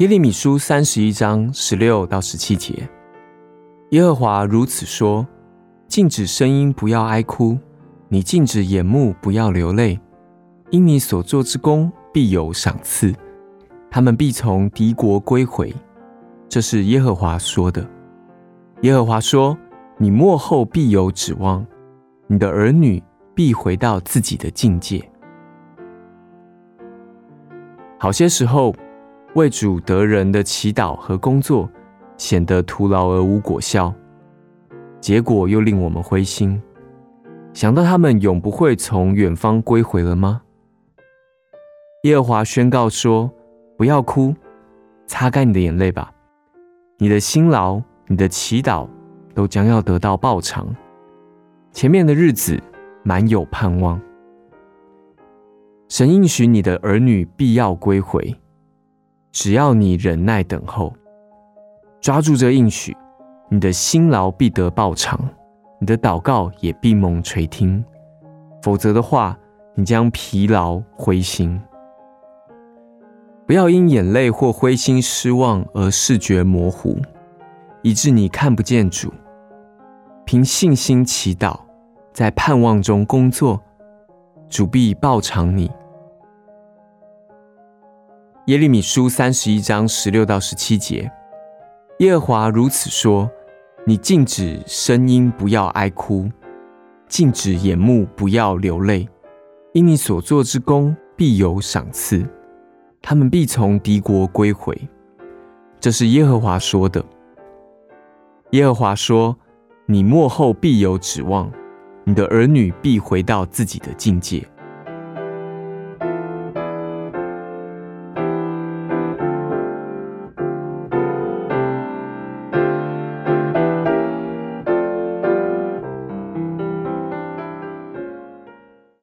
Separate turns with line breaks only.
耶利米书三十一章十六到十七节，耶和华如此说：禁止声音，不要哀哭；你禁止眼目，不要流泪，因你所做之功必有赏赐，他们必从敌国归回。这是耶和华说的。耶和华说：你末后必有指望，你的儿女必回到自己的境界。好些时候。为主得人的祈祷和工作显得徒劳而无果效，结果又令我们灰心。想到他们永不会从远方归回了吗？耶和华宣告说：“不要哭，擦干你的眼泪吧。你的辛劳、你的祈祷都将要得到报偿。前面的日子满有盼望，神应许你的儿女必要归回。”只要你忍耐等候，抓住这应许，你的辛劳必得报偿，你的祷告也必蒙垂听。否则的话，你将疲劳灰心。不要因眼泪或灰心失望而视觉模糊，以致你看不见主。凭信心祈祷，在盼望中工作，主必报偿你。耶利米书三十一章十六到十七节，耶和华如此说：你禁止声音，不要哀哭；禁止眼目，不要流泪。因你所做之功必有赏赐，他们必从敌国归回。这是耶和华说的。耶和华说：你末后必有指望，你的儿女必回到自己的境界。